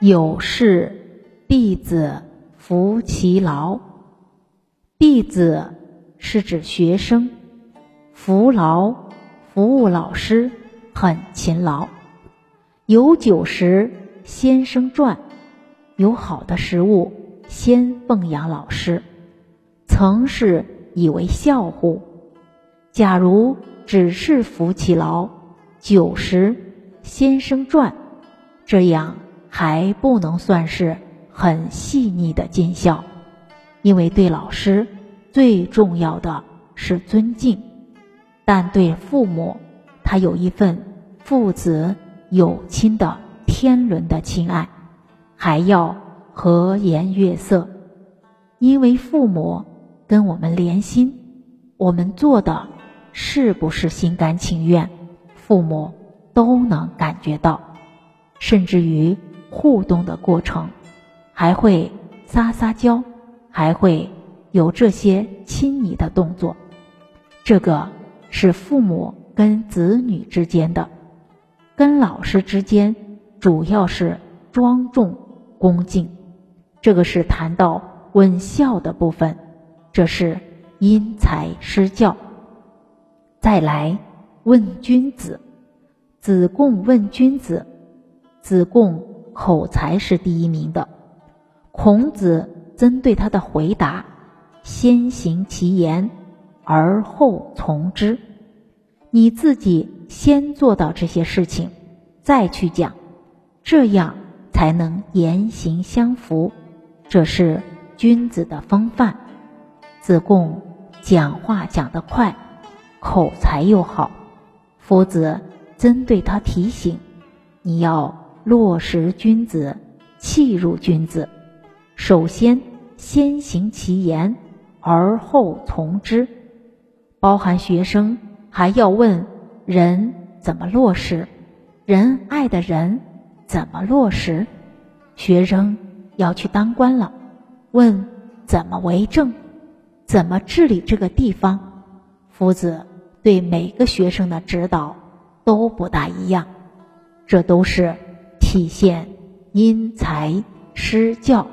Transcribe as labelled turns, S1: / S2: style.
S1: 有事弟子服其劳。弟子是指学生，服劳服务老师很勤劳。有酒食先生馔，有好的食物先奉养老师，曾是以为孝乎？假如只是服其劳，酒食先生馔，这样还不能算是很细腻的尽孝，因为对老师最重要的是尊敬，但对父母，他有一份父子。有亲的天伦的亲爱，还要和颜悦色，因为父母跟我们连心，我们做的是不是心甘情愿，父母都能感觉到，甚至于互动的过程，还会撒撒娇，还会有这些亲昵的动作，这个是父母跟子女之间的。跟老师之间主要是庄重恭敬，这个是谈到问孝的部分，这是因材施教。再来问君子，子贡问君子，子贡口才是第一名的。孔子针对他的回答，先行其言，而后从之。你自己先做到这些事情，再去讲，这样才能言行相符。这是君子的风范。子贡讲话讲得快，口才又好。夫子针对他提醒：你要落实君子，弃入君子。首先先行其言，而后从之。包含学生。还要问人怎么落实，人爱的人怎么落实？学生要去当官了，问怎么为政，怎么治理这个地方？夫子对每个学生的指导都不大一样，这都是体现因材施教。